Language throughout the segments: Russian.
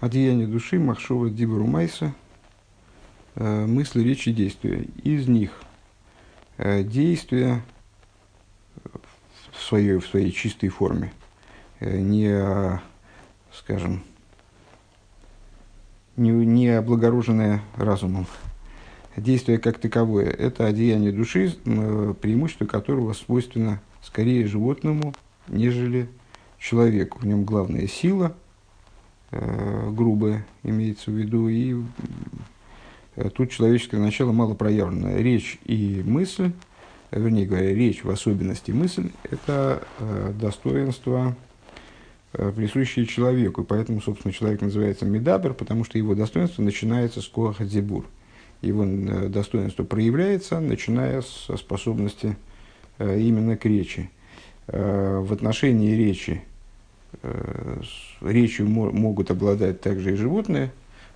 Одеяние души, махшова дибру майса, э, мысли, речи, действия. Из них э, действия в своей, в своей чистой форме, э, не, скажем, не, не облагороженное разумом. Действие как таковое – это одеяние души, преимущество которого свойственно скорее животному, нежели человеку. В нем главная сила – грубое имеется в виду, и э, тут человеческое начало мало проявлено. Речь и мысль, вернее говоря, речь в особенности мысль, это э, достоинство, э, присущее человеку. Поэтому, собственно, человек называется Медабер, потому что его достоинство начинается с Коаха Дзибур. Его э, достоинство проявляется, начиная со способности э, именно к речи. Э, в отношении речи Э, речью могут обладать также и животные,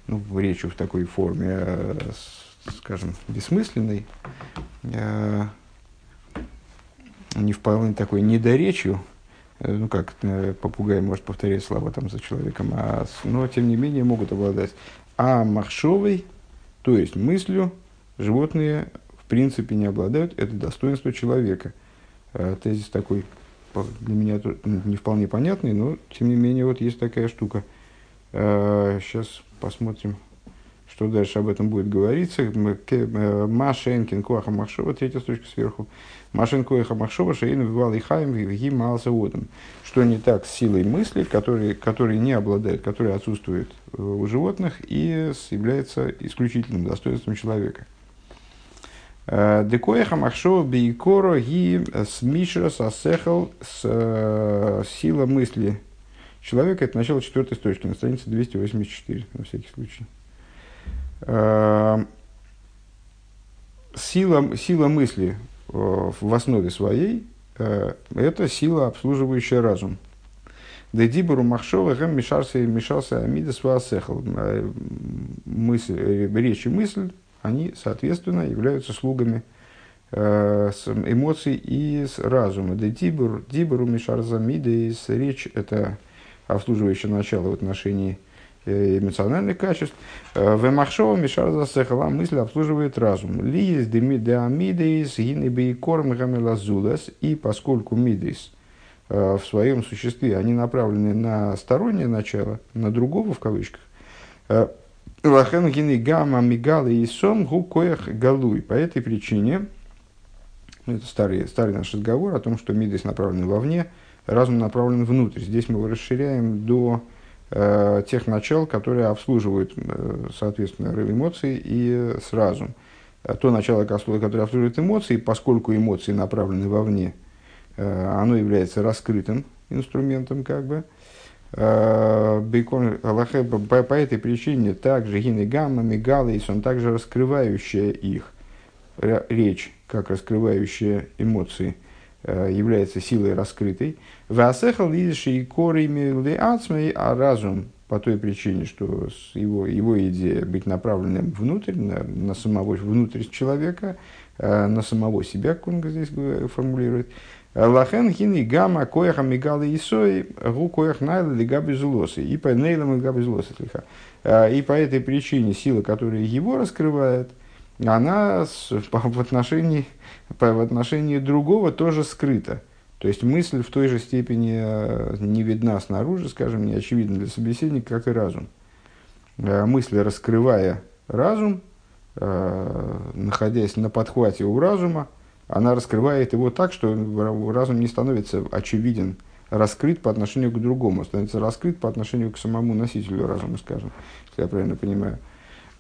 ну, речью в такой форме, э, скажем, бессмысленной, э, не вполне такой недоречью, ну, как попугай может повторять слова там за человеком, а, но, тем не менее, могут обладать. А махшовой, то есть мыслью, животные в принципе не обладают, это достоинство человека. Тезис такой для меня не вполне понятный, но тем не менее вот есть такая штука. Сейчас э, посмотрим, что дальше об этом будет говориться. Э, Машенкин Куаха Махшова, третья строчка сверху. Машен Куаха Махшова, Шейн Вивал и Хайм, Вивги Малса. Что не так с силой мысли, которые, которые не обладают, которые отсутствуют э, у животных и является исключительным достоинством человека. Э, Декоеха махшова бейкоро ги смишра сасехал с э, сила мысли человека. Это начало четвертой строчки на странице 284, на всякий случай. Э, сила, сила мысли в основе своей – это сила, обслуживающая разум. Дедибуру махшова гэм мешался, мешался амидас ваасехал. Мысль, речь и мысль они, соответственно, являются слугами э, эмоций и разума. Да дибур, дибуру мишарзамидес, речь – это обслуживающее начало в отношении э, эмоциональных качеств. Э, в махшова мишарза сехала мысль обслуживает разум. Лиес демидеамидес гины бейкорм гамелазулас. И поскольку мидес э, в своем существе, они направлены на стороннее начало, на другого в кавычках, Лахен гины гамма мигалы и сом гу коях галуй. По этой причине, это старый, старый наш разговор о том, что мидес направлен вовне, разум направлен внутрь. Здесь мы его расширяем до э, тех начал, которые обслуживают, э, соответственно, эмоции и с разум. А то начало, которое обслуживает эмоции, поскольку эмоции направлены вовне, э, оно является раскрытым инструментом, как бы, Э, Бейкон Аллахе по, этой причине также гины гамма, мигалейс, он также раскрывающая их речь, как раскрывающая эмоции, э, является силой раскрытой. Васехал и корами а разум по той причине, что его, его идея быть направленным внутрь, на, на самого внутрь человека, э, на самого себя, как он здесь формулирует, Лахен хини гамма коеха мигалы исой гу коех найла лига безулосы. И по нейлам лига безулосы слегка. И по этой причине сила, которая его раскрывает, она в отношении, в отношении другого тоже скрыта. То есть мысль в той же степени э, не видна снаружи, скажем, не очевидна для собеседника, как и разум. Э, мысль, раскрывая разум, э, находясь на подхвате у разума, она раскрывает его так, что разум не становится очевиден, раскрыт по отношению к другому, становится раскрыт по отношению к самому носителю разума, скажем, если я правильно понимаю.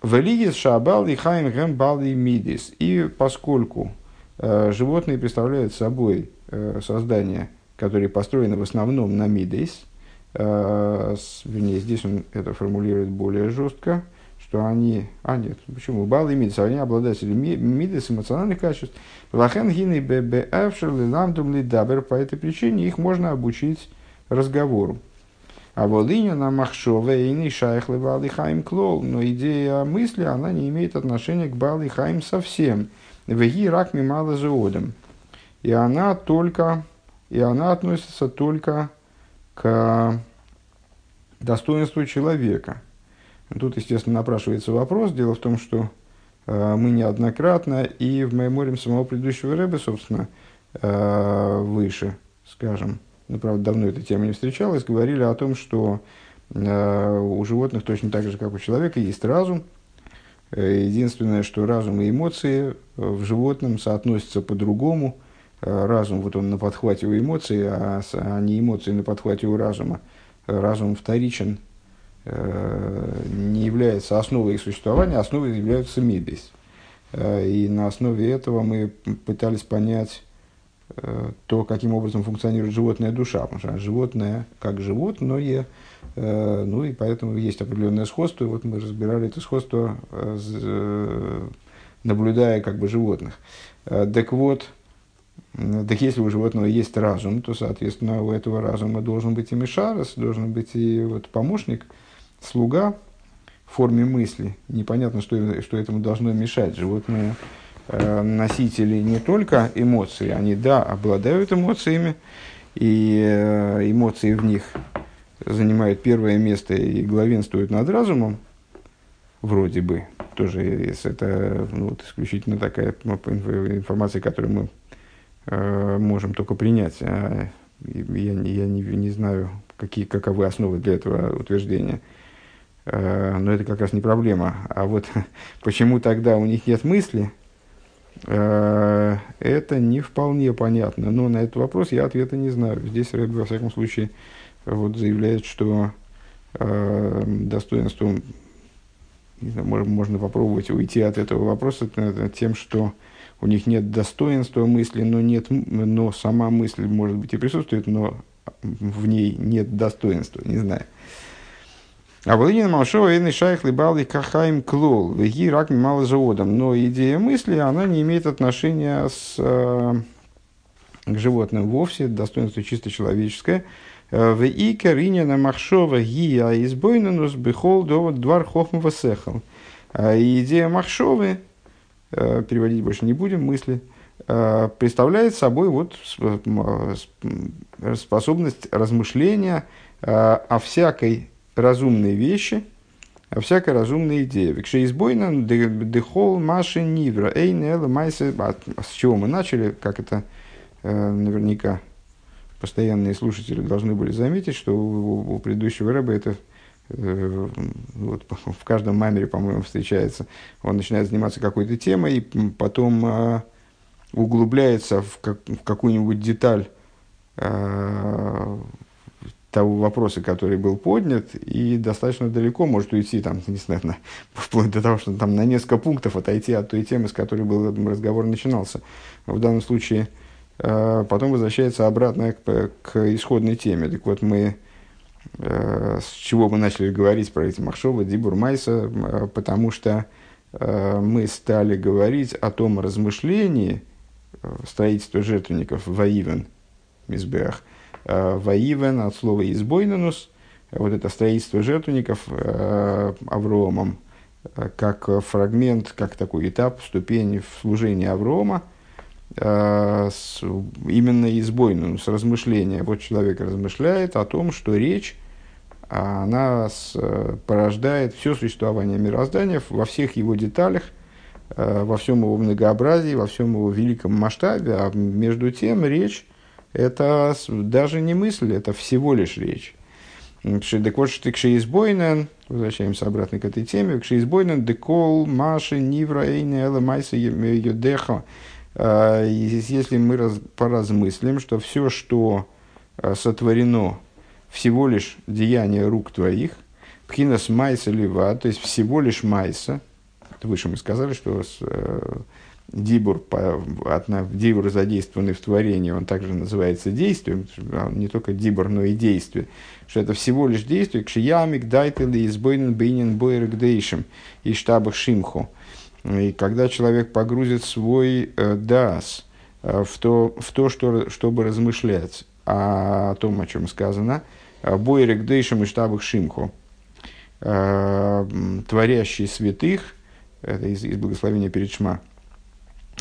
Велигис шабал и хайм гэм и мидис. И поскольку э, животные представляют собой э, создания, которые построены в основном на мидис, э, вернее, здесь он это формулирует более жестко, что они, а нет, почему? Бал и мидис, они обладатели мидис, эмоциональных качеств. Лахен гины бб эвшерли ламдум лидабер, по этой причине их можно обучить разговору. А волиню на махшове и не шайхлы валихаим клол, но идея мысли, она не имеет отношения к балихаим совсем. Веги рак мимала заодом. И она только, и она относится только к достоинству человека – Тут, естественно, напрашивается вопрос. Дело в том, что э, мы неоднократно и в мемориум самого предыдущего рэба, собственно, э, выше, скажем, ну, правда, давно эта тема не встречалась, говорили о том, что э, у животных точно так же, как у человека, есть разум. Единственное, что разум и эмоции в животном соотносятся по-другому. Разум, вот он на подхвате у эмоций, а, а не эмоции на подхвате у разума. Разум вторичен не является основой их существования, основой являются мидис. Э, и на основе этого мы пытались понять э, то, каким образом функционирует животная душа. Потому что животное как животное, ну и поэтому есть определенное сходство. И вот мы разбирали это сходство, наблюдая как бы животных. Так вот, так если у животного есть разум, то, соответственно, у этого разума должен быть и мишарос, должен быть и вот помощник – слуга в форме мысли. Непонятно, что, что этому должно мешать. Животные э, носители не только эмоций, они, да, обладают эмоциями, и э, эмоции в них занимают первое место и главенствуют над разумом, вроде бы. Тоже это ну, вот, исключительно такая информация, которую мы э, можем только принять. А я, я не, не знаю, какие, каковы основы для этого утверждения. Э, но это как раз не проблема. А вот почему тогда у них нет мысли, э, это не вполне понятно. Но на этот вопрос я ответа не знаю. Здесь Рэбби, во всяком случае, вот заявляет, что э, достоинством, можно попробовать уйти от этого вопроса тем, что у них нет достоинства мысли, но, нет, но сама мысль, может быть, и присутствует, но в ней нет достоинства, не знаю. А Волынин Малшова и Шайх Либалый Кахаим Клол, Веги Рак мало заводом. Но идея мысли, она не имеет отношения с, э, к животным вовсе, достоинство чисто человеческое. Э, в Ика Ринина Махшова Гия избойнанус бихол довод двор хохмова сехал. Э, идея Махшовы, переводить больше не будем, мысли, представляет собой вот способность размышления о всякой разумные вещи, а всякая разумная идея. Викше избойна дехол маши нивра эйн эла майсе. А с чего мы начали, как это э, наверняка постоянные слушатели должны были заметить, что у, у предыдущего рэба это э, вот, в каждом мамере, по-моему, встречается. Он начинает заниматься какой-то темой, и потом э, углубляется в, как, в какую-нибудь деталь того вопроса, который был поднят, и достаточно далеко может уйти, там, не знаю, на, вплоть до того, что там на несколько пунктов отойти от той темы, с которой был разговор начинался. В данном случае э, потом возвращается обратно к, к исходной теме. Так вот, мы э, с чего мы начали говорить про эти Махшова, Дибур Майса, э, потому что э, мы стали говорить о том размышлении э, строительства жертвенников Ваивен, Мизбеах, Э, Ваивен от слова избойнанус, вот это строительство жертвенников э, Авромом, э, как фрагмент, как такой этап, ступень в служении Аврома, именно избойным, с размышления. Вот человек размышляет о том, что речь, она порождает все существование мироздания во всех его деталях, во всем его многообразии, во всем его великом масштабе, а между тем речь это даже не мысль, это всего лишь речь. Так вот, что избойнен, возвращаемся обратно к этой теме, избойнен декол маши нивра эйне эла майса йодеха. Если мы раз, поразмыслим, что все, что а, сотворено, всего лишь деяние рук твоих, пхинас майса лива, то есть всего лишь майса, выше мы сказали, что э, дибур, по, от, дибур задействованный в творении, он также называется действием, не только дибур, но и действие, что это всего лишь действие, кшиямик дайтели избойнен бейнин бойргдейшим и штабах шимху. И когда человек погрузит свой э, дас э, в то, в то что, чтобы размышлять о, о том, о чем сказано, э, бойргдейшим и штабах шимху, э, творящий святых, это из, из благословения перед Шма,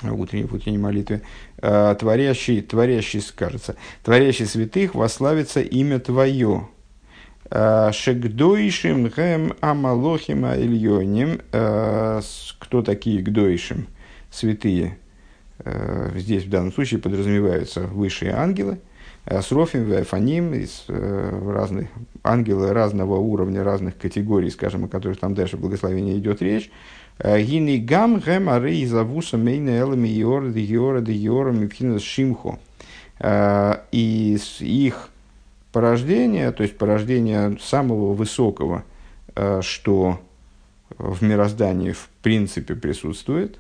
утренней, утренней молитве, э, творящий, творящий, кажется, творящий святых, вославится имя Твое. Шегдойшим гэм амалохим ильоним. Кто такие гдойшим? Святые. Здесь в данном случае подразумеваются высшие ангелы – с Рофим, Вефаним, из разных ангелы разного уровня, разных категорий, скажем, о которых там дальше в благословении идет речь. Гини гам гэм ары изавуса мейна элами йора де йора де йора шимхо. И их порождение, то есть порождение самого высокого, что в мироздании в принципе присутствует,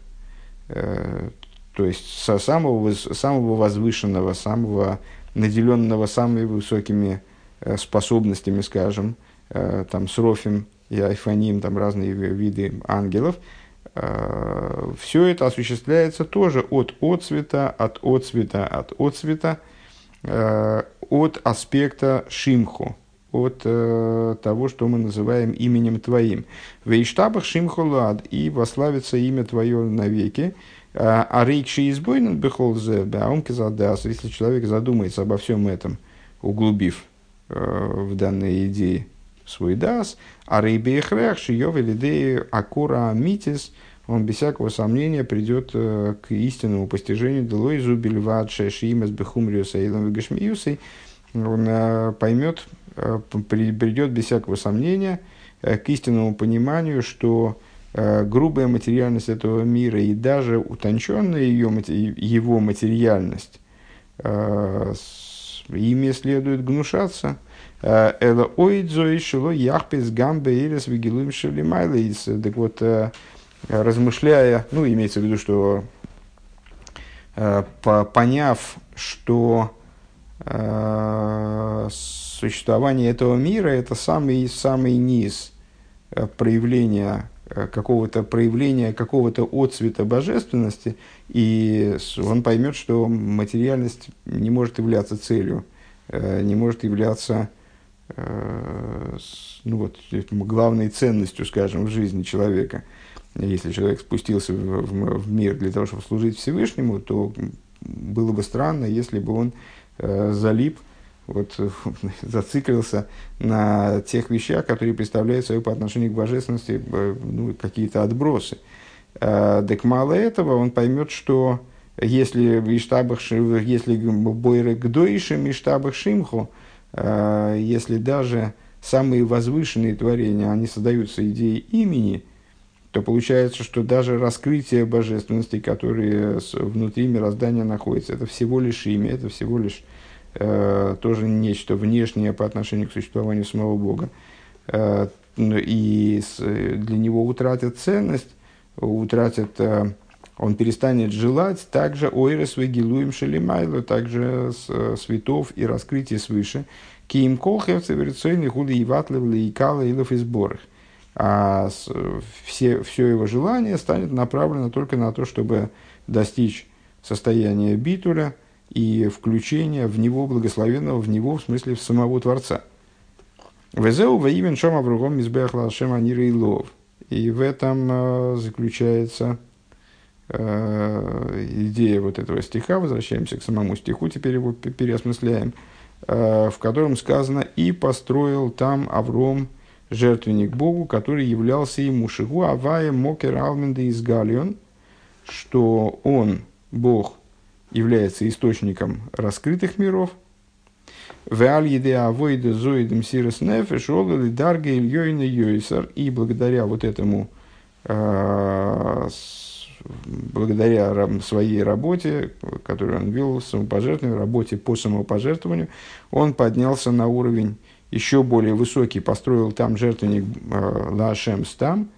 то есть со самого, самого возвышенного, самого наделенного самыми высокими э, способностями, скажем, э, там с Рофим и Айфаним, там разные виды ангелов, э, все это осуществляется тоже от отцвета, от отцвета, от отцвета, от аспекта шимху, от того, что мы называем именем Твоим. Вейштабах шимху лад, и вославится имя Твое навеки, а рейкши избойнен бехолзе, баумки задас, если человек задумается обо всем этом, углубив э, в данной идее свой дас, а рейбехрех шиев или акура митис, он без всякого сомнения придет э, к истинному постижению Делой зубильват шешимас бехумриуса илам вегашмиюсой, он э, поймет, придет без всякого сомнения к истинному пониманию, что Э, грубая материальность этого мира и даже утонченная ее, его материальность, э, ими следует гнушаться. Э, Эла ойдзо и шило яхпес гамбе ирис вигилуем шелимайлейс. Так вот, размышляя, ну, имеется в виду, что поняв, что существование этого мира – это самый, самый низ проявления Э, какого-то проявления, какого-то отцвета божественности, и он поймет, что материальность не может являться целью, э, не может являться э, ну вот, главной ценностью, скажем, в жизни человека. Если человек спустился в, в, в мир для того, чтобы служить Всевышнему, то было бы странно, если бы он залип вот, зациклился на тех вещах, которые представляют собой по отношению к божественности э, ну, какие-то отбросы. А, так мало этого, он поймет, что если если Бойры Гдоишем Иштабах Шимху, а, если даже самые возвышенные творения, они создаются идеей имени, то получается, что даже раскрытие божественности, которые внутри мироздания находятся, это всего лишь имя, это всего лишь э, тоже нечто внешнее по отношению к существованию самого Бога, э, и с, для него утратит ценность, утратит, э, он перестанет желать также ойрес вегилуем шелимайло, также э, светов и раскрытий свыше, киим колхев цивилизационный хули и ватлев и илов и сборах. А с, все, все его желание станет направлено только на то, чтобы достичь состояния битуля – и включение в него благословенного, в него, в смысле, в самого Творца. Везеу ваивен шом авругом мизбех лашем анира и лов. И в этом э, заключается э, идея вот этого стиха, возвращаемся к самому стиху, теперь его переосмысляем, э, в котором сказано «И построил там Авром жертвенник Богу, который являлся ему Шигу Авая Мокер Алменда из Галион, что он, Бог, является источником раскрытых миров. И благодаря вот этому, э, благодаря своей работе, которую он вел, самопожертвованию, работе по самопожертвованию, он поднялся на уровень еще более высокий, построил там жертвенник э, Лашем Стам,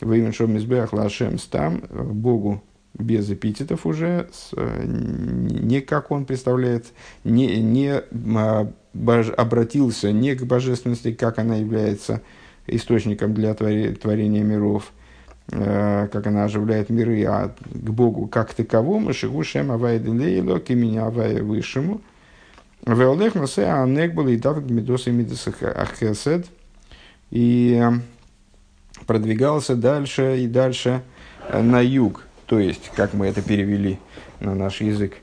Вейменшом Мизбех Лашем Стам, Богу без эпитетов уже, э, не как он представляет, не, не а, бож, обратился не к божественности, как она является источником для творения миров, э, как она оживляет миры, а к Богу как таковому, шигу шем авай делейло, к имени авая высшему, Веолех насе анек был и давк медоса ахесед, и продвигался дальше и дальше на юг, то есть, как мы это перевели на наш язык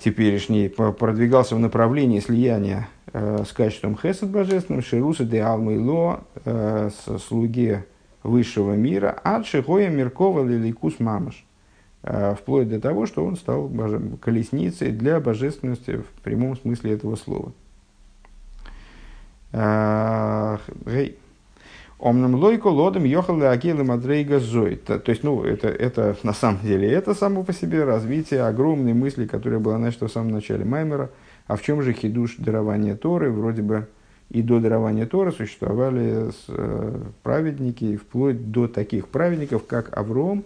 теперешний, продвигался в направлении слияния э, с качеством хесед божественным, шируса де алмейло, э, слуге высшего мира, ад шихоя миркова лиликус мамаш. Э, вплоть до того, что он стал колесницей для божественности в прямом смысле этого слова. Э, Омнам лойко лодом ехал агилы мадрейга зой. То есть, ну, это, это на самом деле, это само по себе развитие огромной мысли, которая была начата в самом начале Маймера. А в чем же хидуш дарования Торы? Вроде бы и до дарования Торы существовали э, праведники, вплоть до таких праведников, как Авром.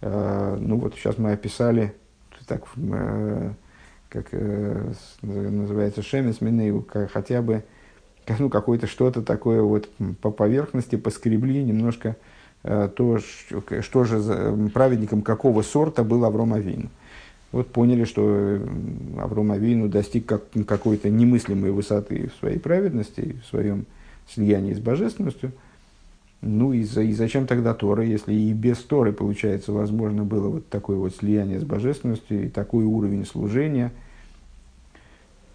Э, ну вот сейчас мы описали, так, э, как называется, Шемес Минею, хотя бы ну, какое-то что-то такое вот по поверхности поскребли немножко то, что, же праведником какого сорта был Авром Авин. Вот поняли, что Авром Авину достиг как, какой-то немыслимой высоты в своей праведности, в своем слиянии с божественностью. Ну и, за, и зачем тогда Тора, если и без Торы, получается, возможно было вот такое вот слияние с божественностью и такой уровень служения –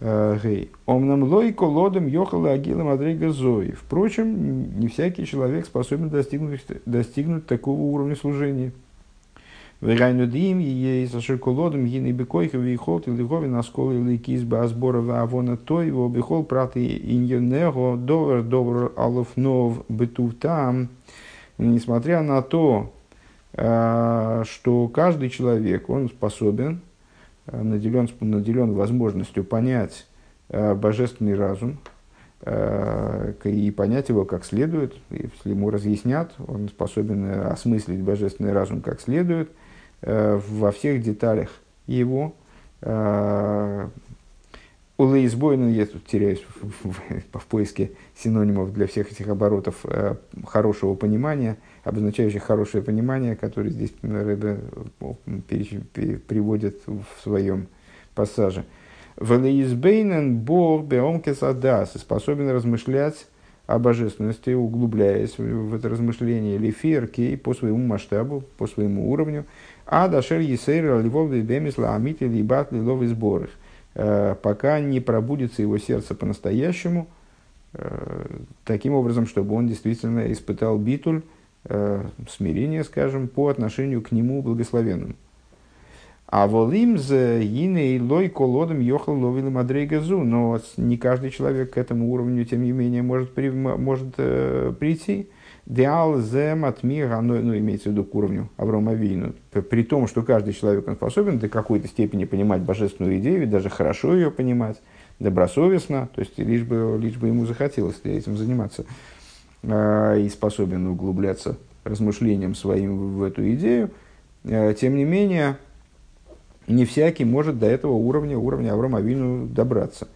Гей. Омнам лойко лодом йохала агилам адрига зои. Впрочем, не всякий человек способен достигнуть, достигнуть такого уровня служения. Вегайну дим ей за ширколодом гины бекойха вихолт или говин осколы или кизба азбора авона той его бихол праты иньонего довер довер алов нов бытув там. Несмотря на то, э, что каждый человек, он способен Э, наделен, наделен возможностью понять э, божественный разум э, и понять его как следует. Если ему разъяснят, он способен осмыслить божественный разум как следует во всех деталях его. Улейсбойн, я тут теряюсь в, в, поиске синонимов для всех этих оборотов хорошего понимания – обозначающих хорошее понимание, которое здесь Рэбе приводит в своем пассаже. Велеизбейнен Бог беомкес адас способен размышлять о божественности, углубляясь в это размышление лиферки по своему масштабу, по своему уровню. А дашер есейр ливов бемисла амити либат лилов сборах. Э, пока не пробудится его сердце по-настоящему, э, таким образом, чтобы он действительно испытал битуль, э, смирение, скажем, по отношению к нему благословенному. А волим за и лой колодом йохал ловил мадрейгазу, но не каждый человек к этому уровню, тем не менее, может, при, может э, прийти. Деал зем отмир, ну, ну, имеется в виду к уровню Аврома Вину. При том, что каждый человек он способен до какой-то степени понимать божественную идею, даже хорошо ее понимать, добросовестно, то есть лишь бы, лишь бы ему захотелось этим заниматься. А, и способен углубляться размышлением своим в эту идею, а, тем не менее, не всякий может до этого уровня, уровня Авраама Авину добраться.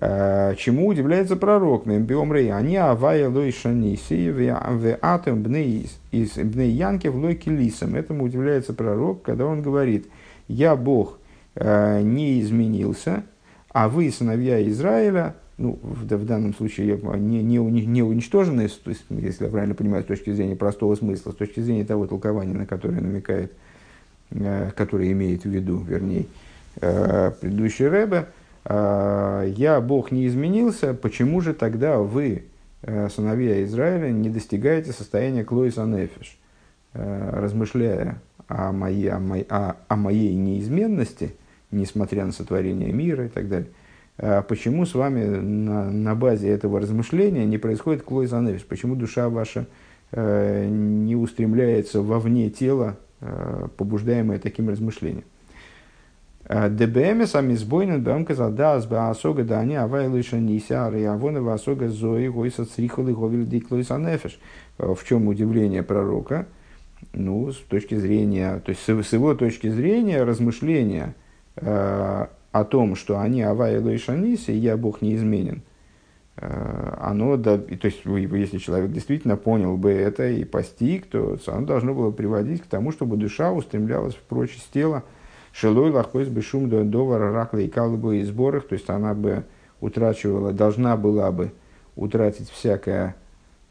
А, чему удивляется пророк? Мембиомрей, они авая лой шаниси, в атом из бней янки в лой килисом. Этому удивляется пророк, когда он говорит, я Бог не изменился, а вы, сыновья Израиля, ну, в, в данном случае не, не, не уничтоженные, то есть, если я правильно понимаю, с точки зрения простого смысла, с точки зрения того толкования, на которое намекает, э, которое имеет в виду, вернее, э, предыдущий Рэбе, э, я, Бог, не изменился, почему же тогда вы, э, сыновья Израиля, не достигаете состояния Клоиса Нефиш, э, размышляя о моей, о, моей, о, о моей неизменности, несмотря на сотворение мира и так далее, а почему с вами на, на базе этого размышления не происходит клой занавес? Почему душа ваша э, не устремляется вовне тела, побуждаемая таким размышлением? А ДБМ сами сбойнен бэм казадас баасога дани авай лыша нися ариавона васога зои гойса црихолы говил диклойс анефеш. В чем удивление пророка? Ну, с точки зрения, то есть с его точки зрения размышления э, о том, что они Авай Элой Шаниси, я Бог неизменен, э, оно, да, то есть, если человек действительно понял бы это и постиг, то оно должно было приводить к тому, чтобы душа устремлялась прочь из тела, шелой лахойс бы шум до довара ракла и калыбы и сборах, то есть она бы утрачивала, должна была бы утратить всякое,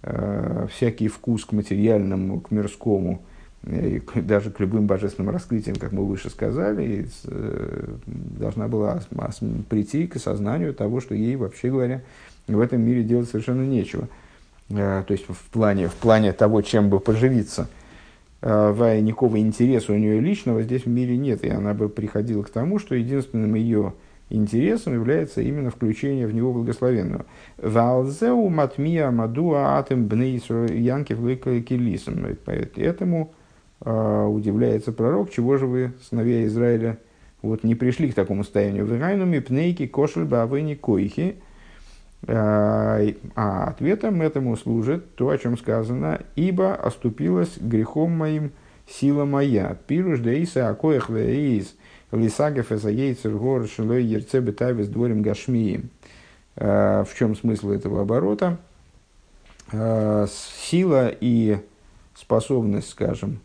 э, всякий вкус к материальному, к мирскому, и даже к любым божественным раскрытиям, как мы выше сказали, должна была прийти к осознанию того, что ей, вообще говоря, в этом мире делать совершенно нечего. То есть в плане, в плане того, чем бы поживиться. В никакого интереса у нее личного здесь в мире нет, и она бы приходила к тому, что единственным ее интересом является именно включение в него благословенного. Валзеу матмия мадуа атем бней янкев килисом. Этому э, удивляется пророк, чего же вы, сыновья Израиля, вот не пришли к такому состоянию. Вырайнуми пнейки кошель бавыни койхи. А ответом этому служит то, о чем сказано, ибо оступилась грехом моим сила моя. Пируш деиса акоях Лисагов это яйцер гор шилой ерце бетайвес дворим гашмием. Э, в чем смысл этого оборота? Э, сила и способность, скажем,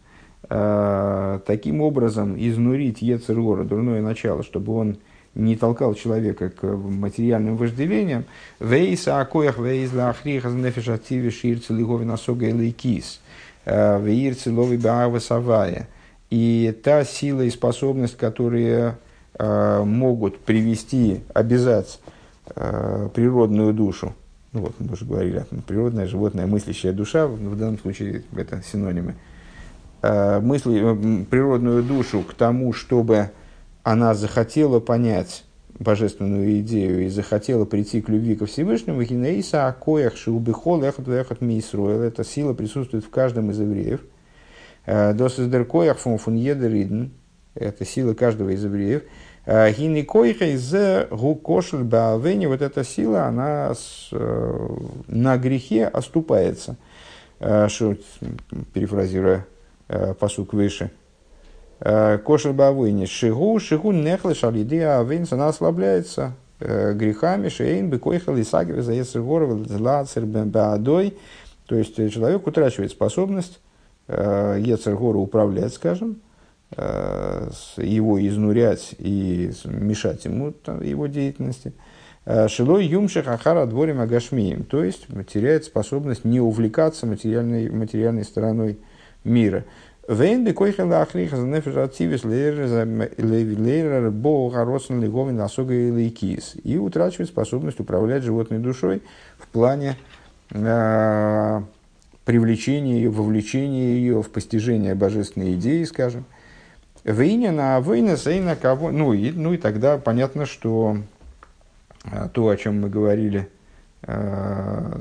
э, таким образом изнурить Ецергора, дурное начало, чтобы он не толкал человека к материальным вожделениям. Вейса акоях вейз лахрих нефиш активе ширцы лиговин осога и лейкис. Вейрцы лови баава савая. И та сила и способность, которые э, могут привести, обязать э, природную душу, ну вот мы уже говорили, природная, животная, мыслящая душа, в данном случае это синонимы, э, мысли, э, природную душу к тому, чтобы она захотела понять божественную идею и захотела прийти к любви ко Всевышнему, Хинеиса Акоях Шиубихол Эхот Эхот Мисруэл, эта сила присутствует в каждом из евреев – Э, Досиздеркоях фун фун едериден, это сила каждого из евреев. Э, Гини койха из гукошель баавени, вот эта сила, она э, на грехе оступается. Что, перефразируя посук выше. Кошель баавени, шигу, шигу нехлеш алиды авенс, она ослабляется грехами, шейн, бекойха, лисагиве, заесер воров, злацер, баадой. То есть человек утрачивает способность Э, Ецергору управлять, скажем, э, его изнурять и мешать ему там, его деятельности. Э, Шилой юмших ахара дворим агашмием, то есть теряет способность не увлекаться материальной, материальной стороной мира. Вейн бекойхен лахлих за нефежативис лейрер богаросен леговин осога и лейкис. И утрачивает способность управлять животной душой в плане привлечение ее, вовлечение ее в постижение божественной идеи, скажем. Вейня на вейна сейна кого. Ну и, ну и тогда понятно, что а, то, о чем мы говорили, а,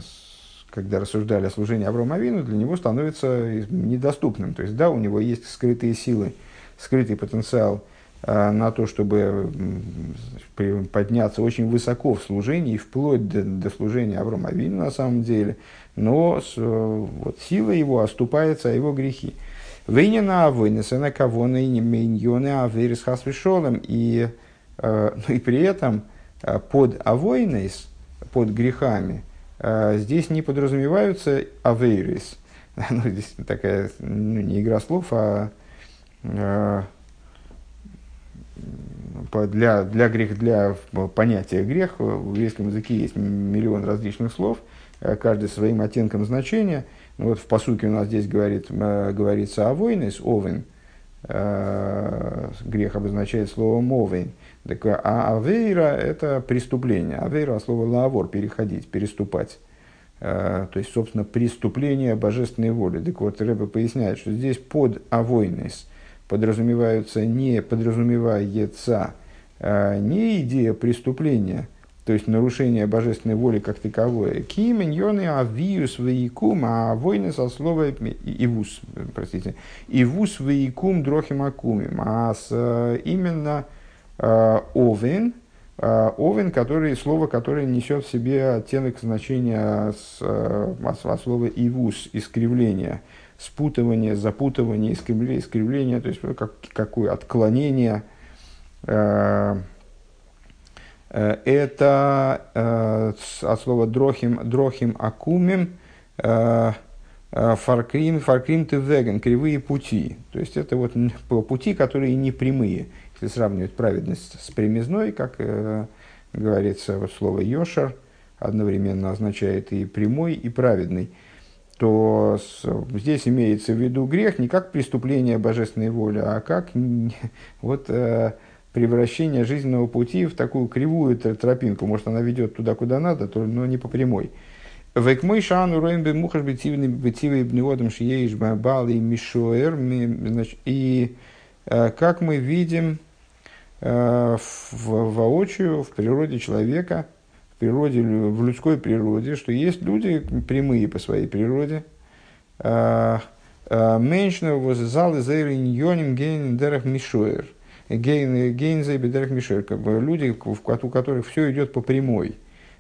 когда рассуждали о служении Аврома Авину, для него становится недоступным. То есть, да, у него есть скрытые силы, скрытый потенциал а, на то, чтобы подняться очень высоко в служении, вплоть до, до служения Аврома Авину на самом деле – но с, вот, сила его оступается о его грехи. Вейнина авойнесена кавона и миньоны аверис хасвишолом. И, э, ну, и при этом э, под авойнес, под грехами, э, здесь не подразумеваются аверис. Ну, здесь такая, ну, не игра слов, а э, для, для, грех, для понятия грех в еврейском языке есть миллион различных слов – Э, каждый своим оттенком значения. Ну, вот в посуке у нас здесь говорит, э, говорится о войне с овен. Э, грех обозначает слово мовен. Так, а авейра – это преступление. Авейра – слово лавор – переходить, переступать. То есть, собственно, преступление божественной воли. Так вот, Рэбе поясняет, что здесь под авойнес подразумеваются не подразумевается не идея преступления – то есть нарушение божественной воли как таковое. Кименьоны авиус вейкум, а войны со слова ивус, простите, ивус вейкум дрохим акумим, а с, э, именно овен, э, овен, который, слово, которое несет в себе оттенок значения с, э, от слова ивус, искривление, спутывание, запутывание, искривление, искривление то есть как, какое отклонение, э, Э, это э, от слова дрохим, дрохим акумим, э, фаркрим, фаркрим ты веган, кривые пути. То есть это вот пути, которые не прямые. Если сравнивать праведность с прямизной, как говорится, вот слово йошер одновременно означает и прямой, и праведный. то здесь имеется в виду грех не как преступление божественной воли, а как вот, э, превращение жизненного пути в такую кривую тропинку. Может, она ведет туда, куда надо, но не по прямой. Век мой шану роем мухаш бетивный бетивый бневодом шиеиш бал и мишуэр. И э, как мы видим э, в, воочию в природе человека – природе, в людской природе, что есть люди прямые по своей природе. А, а, Меньшина воззал из Эйриньоним гейн дерах мишуэр. Гейн за бедерах мишуэр. Люди, у которых все идет по прямой.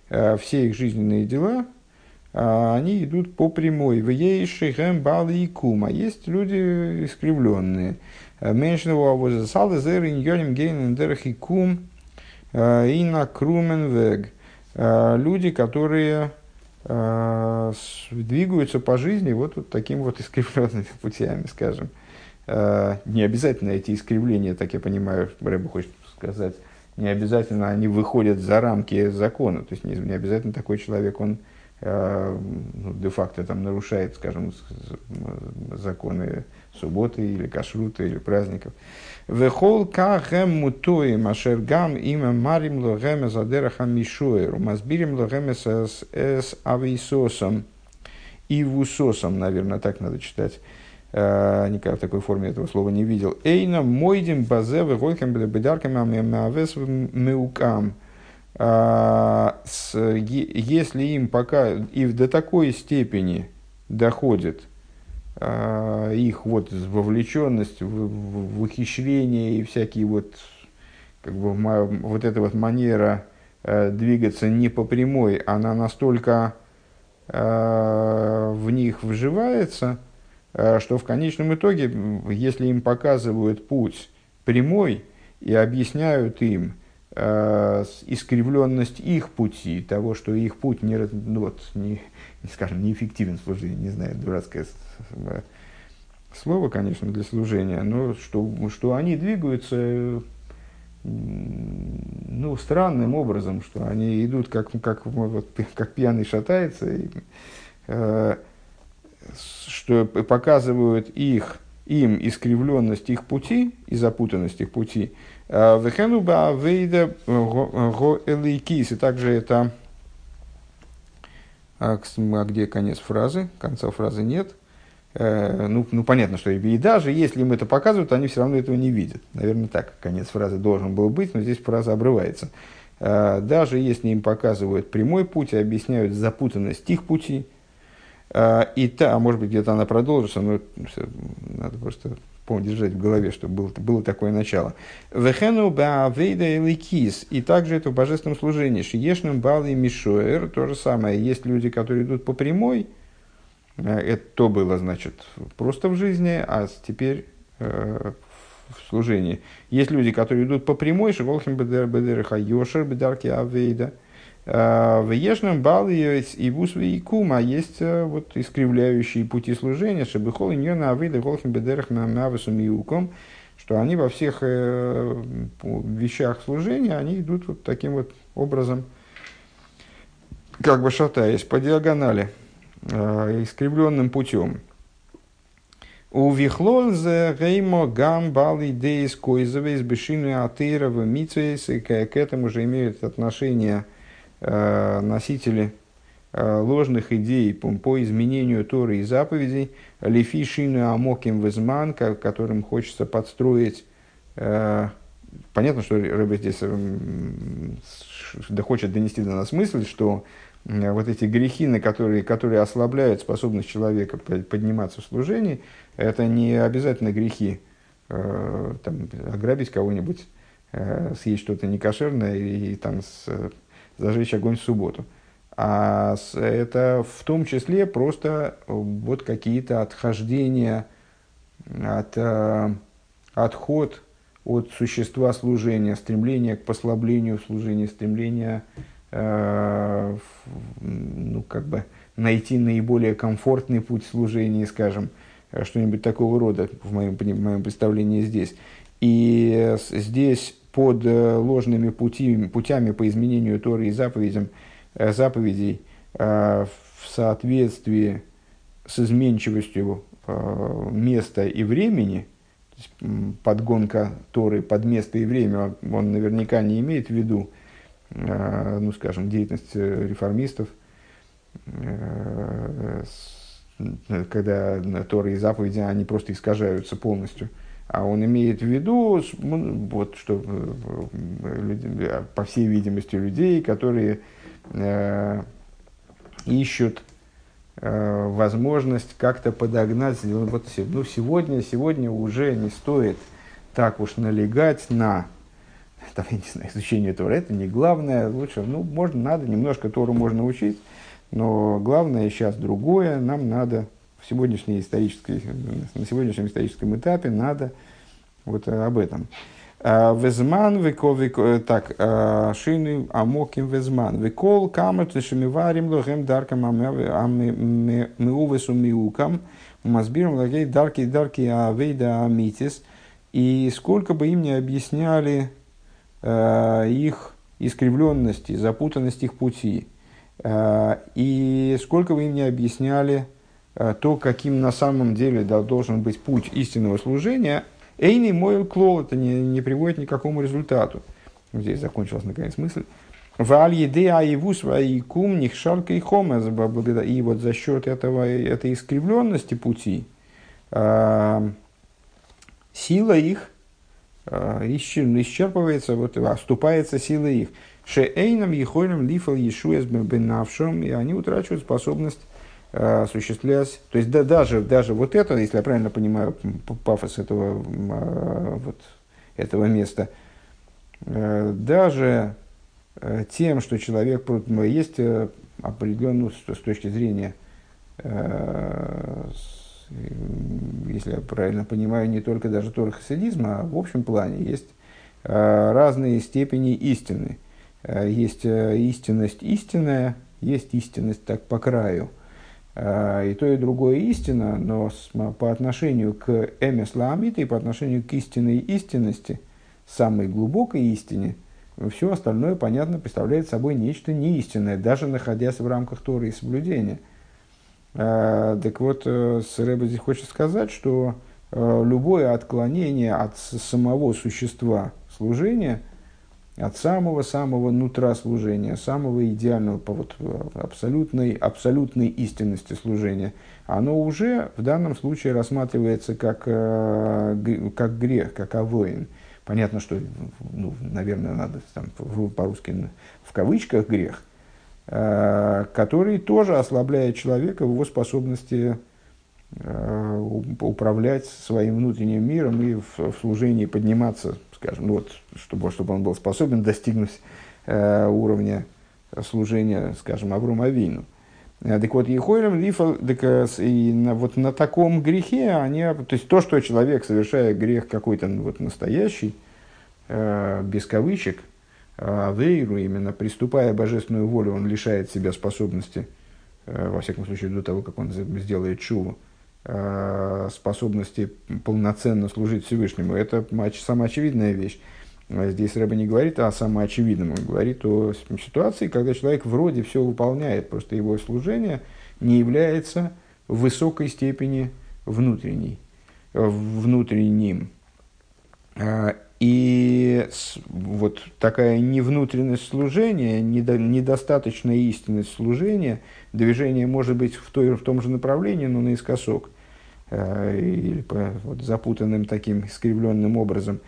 А, все их жизненные дела, они идут по прямой. В ейши балы и кум. А есть люди искривленные. Меньшина воззал из Эйриньоним гейн дерах и кум. И на крумен вег. Э, люди, которые э, двигаются по жизни вот, вот такими вот искривленными путями, скажем. Э, не обязательно эти искривления, так я понимаю, Рэбу хочет сказать, не обязательно они выходят за рамки закона. То есть не обязательно такой человек, он ну, де-факто там нарушает, скажем, законы субботы или кашрута или праздников. Вехол ка гэм мутуем ашер гам има марим ло гэме задераха мишуэр. Умазбирим ло гэме с ависосом и вусосом, наверное, так надо читать. Uh, никак в такой форме этого слова не видел. Эйна мойдим базе выгойкам бедаркам амявес меукам. Если им пока и до такой степени доходит а, их вот вовлеченность в, в, в ухищрение и всякие вот, как бы, вот эта вот манера э, двигаться не по прямой, она настолько э, в них вживается, э, что в конечном итоге, если им показывают путь прямой и объясняют им искривленность их пути, того, что их путь не, ну, вот, не, скажем, неэффективен в служении, не знаю, дурацкое слово, конечно, для служения, но что, что они двигаются ну, странным образом, что они идут как, как, вот, как пьяный шатается, и, э, что показывают их, им искривленность их пути и запутанность их пути. Вехенуба вейда го элейкис, и также это а, а где конец фразы? Конца фразы нет. Э, ну, ну, понятно, что и даже если им это показывают, они все равно этого не видят. Наверное, так конец фразы должен был быть, но здесь фраза обрывается. Э, даже если им показывают прямой путь и объясняют запутанность их пути, э, и та, а может быть, где-то она продолжится, но надо просто держать в голове, чтобы было, было такое начало. Вехену баавейда эликис. И также это в божественном служении. Шиешным балы мишуэр. То же самое. Есть люди, которые идут по прямой, Э, это то было, значит, просто в жизни, а теперь э, в служении. Есть люди, которые идут по прямой, шиголхим бедер бедер хайошер бедарки авейда. Э, в ежном бале и вус и кума есть э, вот искривляющие пути служения, чтобы хол иньона авейда голхим бедерах мамавасум и уком, что они во всех э, вещах служения, они идут вот таким вот образом, как бы шатаясь по диагонали. Э, искривленным путем. У вихлолзе геймо гам бали дейс койзовейс бешины атеирова митвейс, и к этому же имеют отношение э, носители э, ложных идей по, изменению Торы и заповедей, лифи шины амоким везман, которым хочется подстроить Понятно, что Рэбе здесь да хочет донести до нас мысль, что Э, вот эти грехи, на которые, которые ослабляют способность человека подниматься в служении, это не обязательно грехи, э, там, ограбить кого-нибудь, э, съесть что-то некошерное и, и там, с, зажечь огонь в субботу. А это в том числе просто вот какие-то отхождения, от, э, отход от существа служения, стремление к послаблению служения, стремление Э, ну, как бы найти наиболее комфортный путь служения, скажем, э, что-нибудь такого рода в моем, в моем представлении здесь. И здесь под э, ложными пути, путями по изменению Торы и заповедям, заповедей в соответствии с изменчивостью э, места и времени, подгонка Торы под место и время, он наверняка не имеет в виду, э, ну, скажем, деятельность реформистов, э, когда Торы и заповеди, они просто искажаются полностью. А он имеет в виду, вот, что, по всей видимости, людей, которые ищут э, возможность как-то подогнать. Вот, ну, сегодня, сегодня уже не стоит так уж налегать на там, я не знаю, изучение Тора. Это не главное. Лучше, ну, можно, надо, немножко Тору можно учить, но главное сейчас другое. Нам надо в сегодняшней исторической, на сегодняшнем историческом этапе надо вот об этом. Э, везман, э, так, э, шины амоким везман. Векол камет лишемиварим лохем даркам амиувесу миукам. Мазбиром лагей дарки дарки авейда амитис. И сколько бы им не объясняли их искривленности, запутанность их пути, и сколько бы им не объясняли то, каким на самом деле должен быть путь истинного служения, Эйни мой клол, это не, не приводит ни к какому результату. Здесь закончилась наконец мысль. Валь еды аиву свои кум них шарка и хома. И вот за счет этого, этой искривленности пути э, сила их э, исчерпывается, вот, оступается сила их. Шеэйном ехойном лифал ешуэс бенавшом, и они утрачивают способность Э, осуществлять. То есть да, даже, даже вот это, если я правильно понимаю пафос этого, э, вот, этого места, э, даже тем, что человек есть определенную с точки зрения, если я правильно понимаю, не только даже тора хасидизма, а в общем плане есть разные степени истины. Есть истинность истинная, есть истинность так по краю – Э, и то, и другое истина, но по отношению к эмес ламита и по отношению к истинной истинности, самой глубокой истине, все остальное, понятно, представляет собой нечто неистинное, даже находясь в рамках Торы и соблюдения. Э, так вот, э, Рэбе здесь хочет сказать, что любое отклонение от самого существа служения – от самого-самого нутра служения, самого идеального, по вот, абсолютной, абсолютной истинности служения, оно уже в данном случае рассматривается как, э, как грех, как авоин. Понятно, что, ну, наверное, надо там, по-русски в кавычках грех, э, который тоже ослабляет человека в его способности э, управлять своим внутренним миром и в служении подниматься скажем, ну вот, чтобы, чтобы он был способен достигнуть э, уровня служения, скажем, Аврому. Э, так вот, Ехойлем Лифа, э, и на, вот на таком грехе они, то есть то, что человек, совершая грех какой-то ну, вот, настоящий, э, без кавычек, э, вейру, именно приступая божественную волю, он лишает себя способности, э, во всяком случае, до того, как он сделает чуву, способности полноценно служить Всевышнему, это самоочевидная вещь. А здесь Рэба не говорит о самоочевидном, он говорит о ситуации, когда человек вроде все выполняет, просто его служение не является высокой степени внутренней, внутренним. И вот такая невнутренность служения, недостаточная истинность служения, движение может быть в, той, в том же направлении, но наискосок, э, или вот, запутанным таким искривленным образом,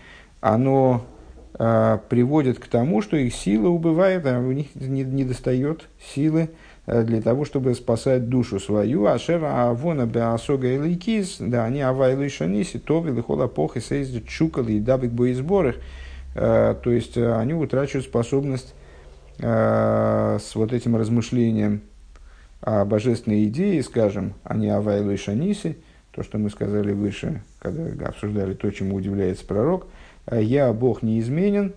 оно приводит к тому, что их сила убывает, а у них не, не достает силы Э, для того, чтобы спасать душу свою. Ашера авона беасога и лейкиз, да, они авайлы шаниси, тови лихола пох и сейз чукали и дабик боизборых. Э, то есть они утрачивают способность с вот этим размышлением о божественной идее, скажем, а не авайлы то, что мы сказали выше, когда обсуждали то, чему удивляется пророк, «Я, Бог, неизменен,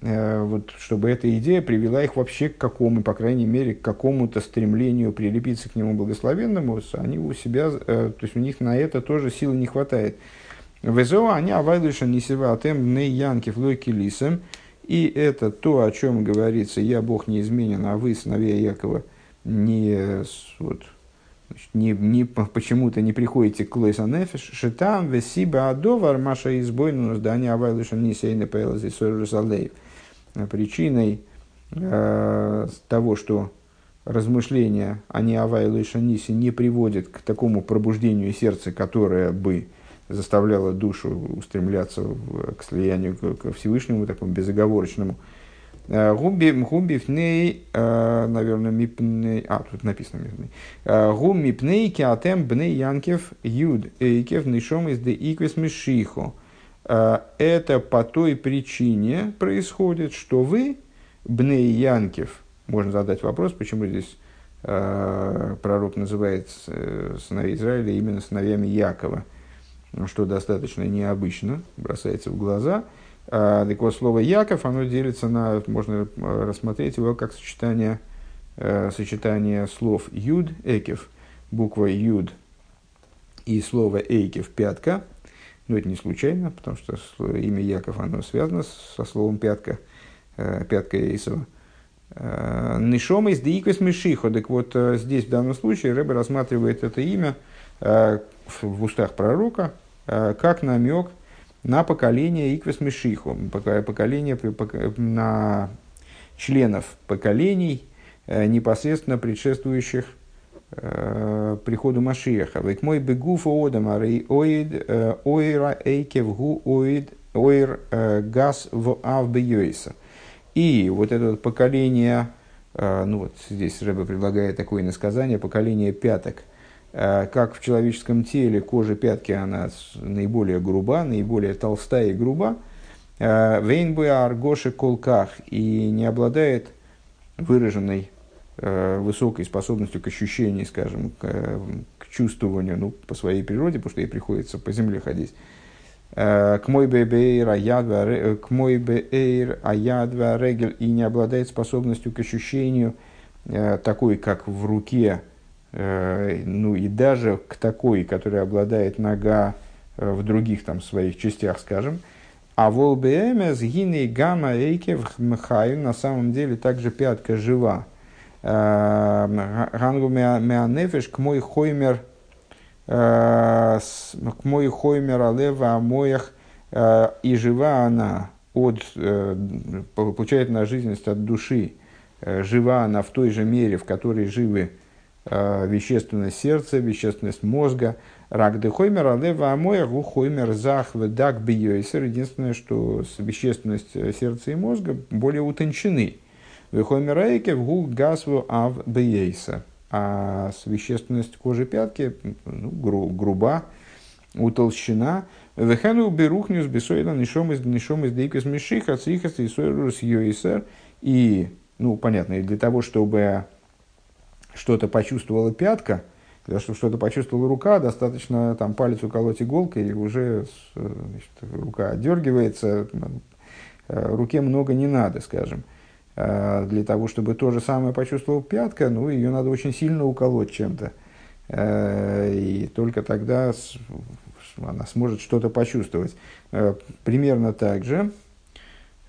Э, вот, чтобы эта идея привела их вообще к какому, по крайней мере, к какому-то стремлению прилепиться к нему благословенному, они у себя, э, то есть у них на это тоже силы не хватает. Везоа они авайлыша не севатем не янки флойки лисом. И это то, о чем говорится, я Бог не изменен, а вы, сыновья Якова, не, вот, не, не, почему-то не приходите к Лойса Нефиш, Шитам, Весиба, Адовар, Маша избойну, здание Авайлыша, Нисейна, Пейлази, Сойрусалдеев. Причиной э, того, что размышления о Неавайле и Шанисе не приводят к такому пробуждению сердца, которое бы заставляло душу устремляться в, к слиянию к, к Всевышнему, такому безоговорочному. Э, гумби, гумби пней, э, наверное, мипней, а, тут написано мипней. Гумби пней киатем бней янкев юд эйкев нишом из де иквес мишихо. Это по той причине происходит, что вы, бней янкев, можно задать вопрос, почему здесь э, пророк называет э, сыновей Израиля именно сыновьями Якова, что достаточно необычно, бросается в глаза. Э, так вот, слово Яков, оно делится на, можно рассмотреть его как сочетание, э, сочетание слов Юд, Экев, буква Юд и слово Эйкев, пятка. Но это не случайно, потому что имя Яков, оно связано со словом пятка, э, пятка Исова. Э, Нишома из Деиквес Мишихо. Так вот, э, здесь в данном случае Рэбе рассматривает это имя э, в устах пророка как намек на поколение Иквес Мишихо, поколение на членов поколений, непосредственно предшествующих приходу Машиеха. Век мой бегуф одам арей оид ойра эйкев гу оид ойр газ в авбейойса. И вот это поколение, э, ну вот здесь Рэбе предлагает такое насказание, поколение пяток. Э, как в человеческом теле кожа пятки, она наиболее груба, наиболее толстая и груба. Э, Вейнбуя аргоши колках и не обладает выраженной высокой способностью к ощущению, скажем, к, к чувствованию, ну, по своей природе, потому что ей приходится по земле ходить. Э, к мой бейр аядва регель и не обладает способностью к ощущению э, такой, как в руке, э, ну и даже к такой, которая обладает нога в других там своих частях, скажем. А волбеэмес гиней гамма эйкев мхаю на самом деле также пятка жива. Гангу меанефеш к мой хоймер – Э, к мой хоймер алева амоях, э, и жива она от, э, получает на жизненность от души, жива она в той же мере, в которой живы вещественность сердца, вещественность мозга. Рак де хоймер алева амоях у хоймер зах дак бьёйсер. Единственное, что вещественность сердца и мозга более утончены. Вехоймер эйке в гул газву ав бьейса а вещественность кожи пятки ну, гру, груба, утолщена. Вехану берухнюс бесойла нишом из нишом из дейкас мишиха цихас и сойрус йойсер. И, ну, понятно, для того, чтобы что-то почувствовала пятка, того, чтобы что-то почувствовала рука, достаточно там палец уколоть иголкой, и уже значит, рука отдергивается, э, руке много не надо, скажем. А, для того, чтобы то же самое почувствовал пятка, ну, ее надо очень сильно уколоть чем-то. А, и только тогда она сможет что-то почувствовать. Примерно так же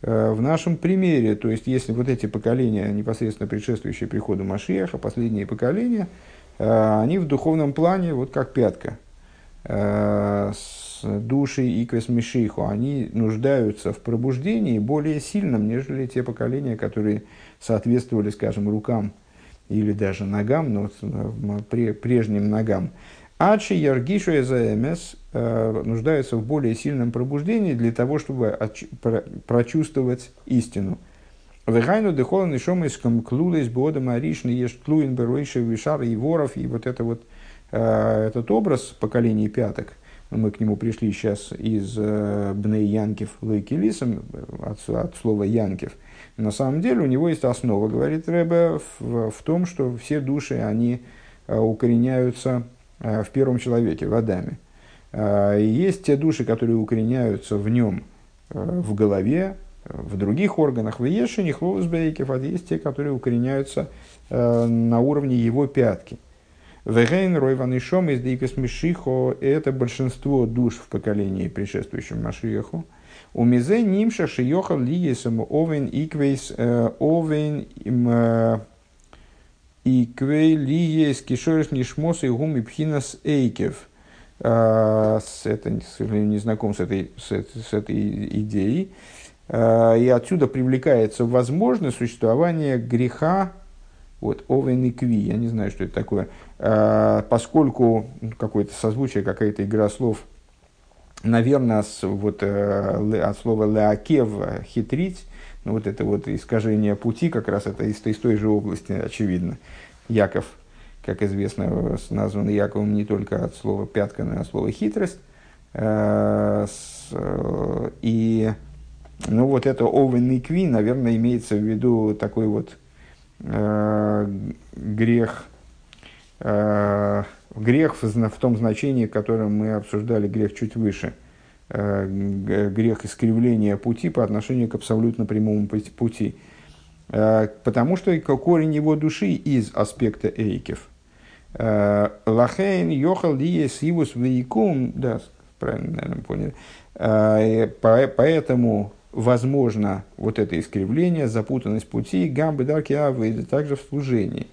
в нашем примере, то есть если вот эти поколения, непосредственно предшествующие приходу Машиаха, последние поколения, они в духовном плане вот как пятка души и квесмишиху, они нуждаются в пробуждении более сильном, нежели те поколения, которые соответствовали, скажем, рукам или даже ногам, но прежним ногам. Ачи Яргишу ЭЗМС э, нуждаются в более сильном пробуждении для того, чтобы прочувствовать истину. Вегайну дехолан и шомайском клулес бодом аришны ешь тлуин беройши вишар и воров. И вот это вот, э, этот образ поколений пяток – мы к нему пришли сейчас из э, Бней Янкев Лейкелисом, от, от слова Янкев. На самом деле у него есть основа, говорит Рэбе, в, в том, что все души, они укореняются в первом человеке, в Адаме. И есть те души, которые укореняются в нем, в голове, в других органах, в Ешине, Хлоусбейкев, а есть те, которые укореняются на уровне его пятки – Вегейн Ройван Ишом из Дикас Мишихо – это большинство душ в поколении, предшествующем Машиеху. У Мизе Нимша Шиоха Лиесом Овен Иквейс э, Овен э, иквей лие скишориш нишмос и гуми пхинас эйкев. Это, к сожалению, не знаком с этой, с, этой, с этой идеей. И отсюда привлекается возможность существования греха, вот, овен и кви, я не знаю, что это такое, а, поскольку ну, какое-то созвучие, какая-то игра слов, наверное, с, вот, э, от слова леакев, хитрить, ну, вот это вот искажение пути, как раз это из, из той же области, очевидно. Яков, как известно, назван Яковом не только от слова пятка, но и от слова хитрость. Э, э, и ну, вот это Овен и Кви, наверное, имеется в виду такой вот э, грех, грех в, том значении, в котором мы обсуждали грех чуть выше – грех искривления пути по отношению к абсолютно прямому пути. Э, потому что корень его души из аспекта эйкев. Э, Лахейн йохал диес ивус вейкум, да, правильно, наверное, поняли. Поэтому возможно вот это искривление, запутанность пути, гамбы дарки авы, также в служении.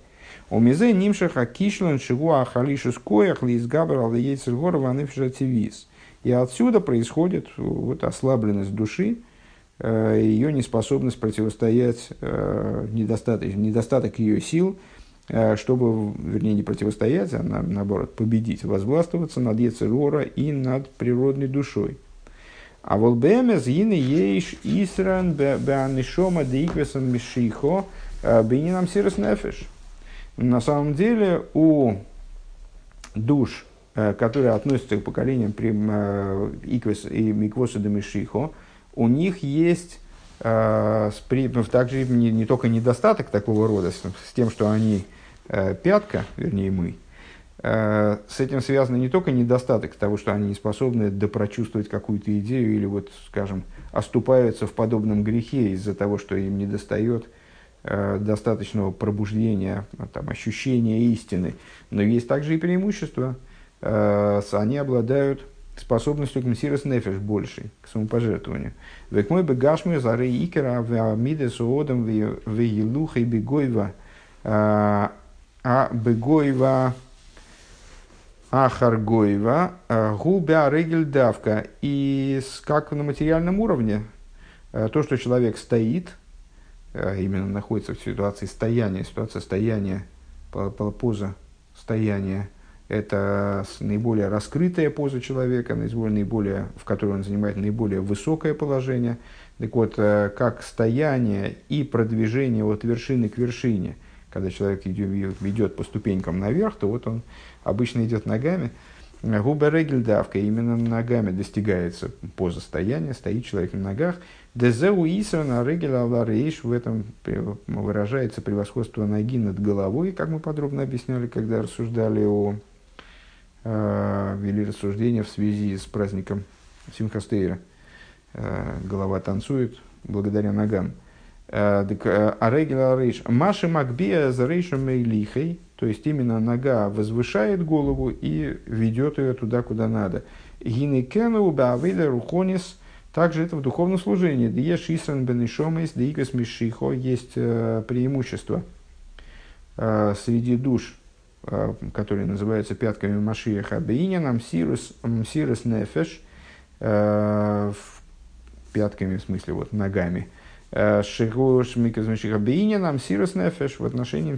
У мизе нимшаха кишлан шигуа халишус коях ли из габр алдеейцер горова анифшативис. И отсюда происходит вот ослабленность души, э, ее неспособность противостоять, э, недостаток, недостаток ее сил, э, чтобы, вернее, не противостоять, а на, наоборот победить, возгластвоваться над Ецерора и над природной душой. А волбемес ины ейш исран беанишома деиквесом мишихо бейнинам сирос нефеш. На самом деле у душ, Э, которые относятся к поколениям э, Иквес и Миквоса Дамишихо, у них есть э, ну, также не, не только недостаток такого рода, с, с тем, что они пятка, вернее мы, с этим связано не только недостаток того, что они не способны допрочувствовать какую-то идею или, вот, скажем, оступаются в подобном грехе из-за того, что им не достает достаточного пробуждения, там, ощущения истины. Но есть также и Э, они обладают способностью к мсирос нефеш большей, к самопожертвованию. Век мой бегашмы зары икера в суодом в бегойва э, а бегойва ахаргойва э, губя регель давка. И как на материальном уровне, то, что человек стоит, именно находится в ситуации стояния, ситуация стояния, поза стояния, это наиболее раскрытая поза человека, наиболее, в которой он занимает наиболее высокое положение. Так вот, э, как стояние и продвижение от вершины к вершине, когда человек идет, по ступенькам наверх, то вот он обычно идет ногами. Губа регель давка, именно ногами достигается поза стояния, стоит человек на ногах. Дезеу на регель в этом выражается превосходство ноги над головой, как мы подробно объясняли, когда рассуждали о Э, вели рассуждения в связи с праздником Симхастейра. Э, голова танцует благодаря ногам. Э, а регула рейш. Маши Макбия за рейшем мейлихой, то есть именно нога возвышает голову и ведет ее туда, куда надо. Гинекену баавида рухонис, также это в духовном служении. Дие шисран бенешомес, диикас мишихо, есть преимущество среди душ Э, который называется пятками Машиеха Бейнинам, Сирус, Сирус Нефеш, э, пятками, в смысле, вот ногами. Э, Шигуш Миказмишиха Бейнинам, Сирус Нефеш, в отношении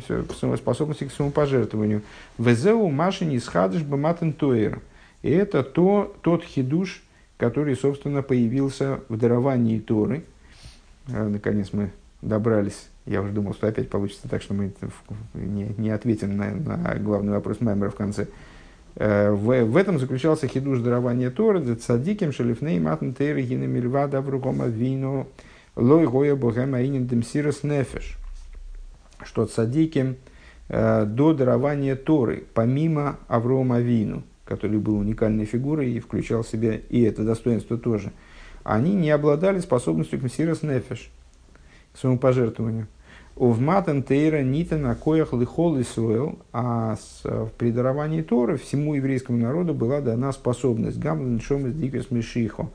способности к самопожертвованию. Везеу Машини Схадыш Баматен Тойер. И это то, тот хидуш, который, собственно, появился в даровании Торы. Наконец мы добрались я уже думал, что опять получится так, что мы не, не ответим на, на главный вопрос Маймера в конце. Э, в, в этом заключался хидуш дарования Торы, цадиким шелифней матн тейры гина мильвада вругома вину лой гоя богема инин демсирос нефеш. Что цадиким э, до дарования Торы, помимо Аврома Вину, который был уникальной фигурой и включал в себя и это достоинство тоже, они не обладали способностью к мсирос нефеш, к своему пожертвованию. Увматан тейра нита на коях лихол Исруэл, а с, в предаровании Торы всему еврейскому народу была дана способность гамлен шом из дикос мишихо,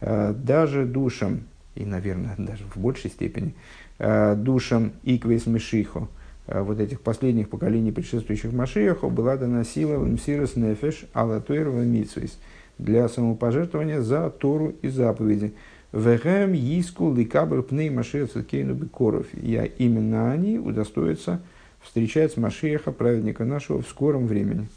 э, даже душам, и, наверное, даже в большей степени, э, душам иквес мишихо, вот этих последних поколений предшествующих Машиаху была дана сила Мсирос Нефеш Алатуэрва Митсвейс для самопожертвования за Тору и заповеди. Вехем Йиску Ликабр Пней Машиах Цеткейну Бекоров. И именно они удостоятся встречать Машиаха, праведника нашего, в скором времени.